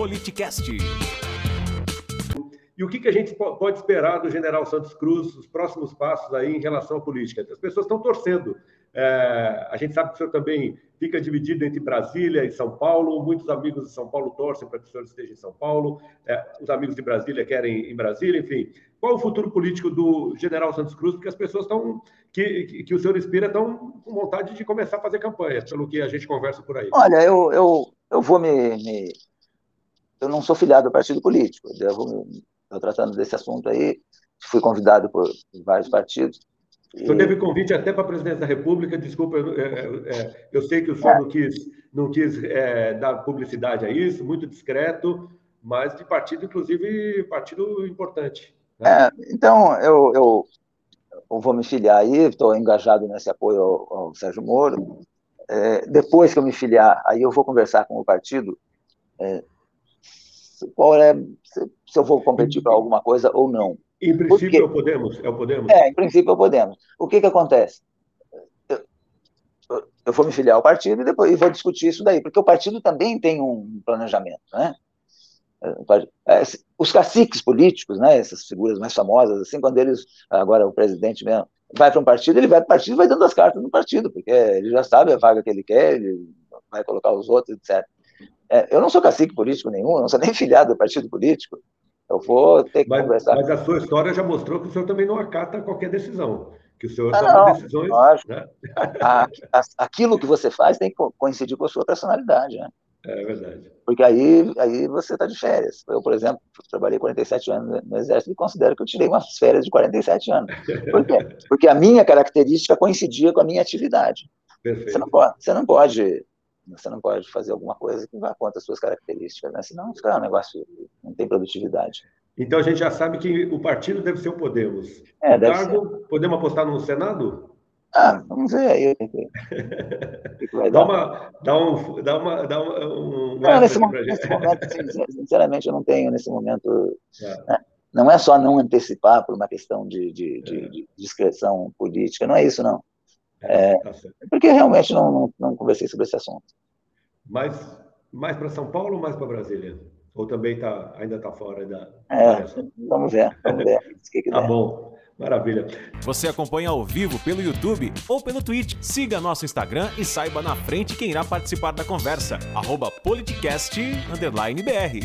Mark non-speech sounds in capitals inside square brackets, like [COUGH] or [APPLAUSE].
Politicast. E o que, que a gente pode esperar do general Santos Cruz, os próximos passos aí em relação à política? As pessoas estão torcendo. É, a gente sabe que o senhor também fica dividido entre Brasília e São Paulo. Muitos amigos de São Paulo torcem para que o senhor esteja em São Paulo. É, os amigos de Brasília querem em Brasília, enfim. Qual o futuro político do general Santos Cruz? Porque as pessoas estão, que, que, que o senhor inspira, estão com vontade de começar a fazer campanha, pelo que a gente conversa por aí. Olha, eu, eu, eu vou me, me Eu não sou filiado ao partido político. Eu me estou tratando desse assunto aí, fui convidado por vários partidos. O senhor teve convite até para a presidência da República, desculpa, eu, é, é, eu sei que o senhor é. não quis, não quis é, dar publicidade a isso, muito discreto, mas de partido, inclusive, partido importante. Né? É, então, eu, eu, eu, vou me filiar aí, estou engajado nesse apoio ao, ao Sérgio Moro. É, depois que eu me filiar, aí eu vou conversar com o partido qual é se, eu vou competir para alguma coisa ou não. Em princípio, é o Podemos? É o Podemos? É, em princípio, é o Podemos. O que, que acontece? Eu, eu vou me filiar ao partido e depois vou discutir isso daí, porque o partido também tem um planejamento, né? É, os caciques políticos, né, essas figuras mais famosas, assim, quando eles, agora o presidente mesmo, vai para um partido, ele vai para o partido e vai dando as cartas no partido, porque ele já sabe a vaga que ele quer, ele vai colocar os outros, etc. É, eu não sou cacique político nenhum, não sou nem filiado do partido político. Eu vou ter que mas, conversar. Mas a sua história já mostrou que o senhor também não acata qualquer decisão. Que o senhor ah, toma não, decisões. Lógico. Né? A, a, aquilo que você faz tem que coincidir com a sua personalidade. Né? É verdade. Porque aí, aí você está de férias. Eu, por exemplo, trabalhei 47 anos no Exército e considero que eu tirei umas férias de 47 anos. Por quê? [LAUGHS] Porque a minha característica coincidia com a minha atividade. Perfeito. Você não pode, você não pode você não pode fazer alguma coisa que vá contra as suas características, né? senão fica um negócio não tem produtividade. Então a gente já sabe que o partido deve ser o Podemos. É, o cargo, ser. podemos apostar no Senado? Ah, vamos ver aí. [LAUGHS] dá, uma, dá um. Dá uma, dá um, um não, nesse, momento, nesse [LAUGHS] momento, sinceramente, eu não tenho nesse momento. É. Né? Não é só não antecipar por uma questão de, de, de, é. de discreção política, não é isso, não. É, tá porque realmente não, não, não, conversei sobre esse assunto. Mais, mais para São Paulo ou mais para Brasília? Ou também tá, ainda está fora da. É, vamos ver, vamos ver. [LAUGHS] tá bom. Maravilha. Você acompanha ao vivo pelo YouTube ou pelo Twitch. Siga nosso Instagram e saiba na frente quem irá participar da conversa. Arroba politicast_br.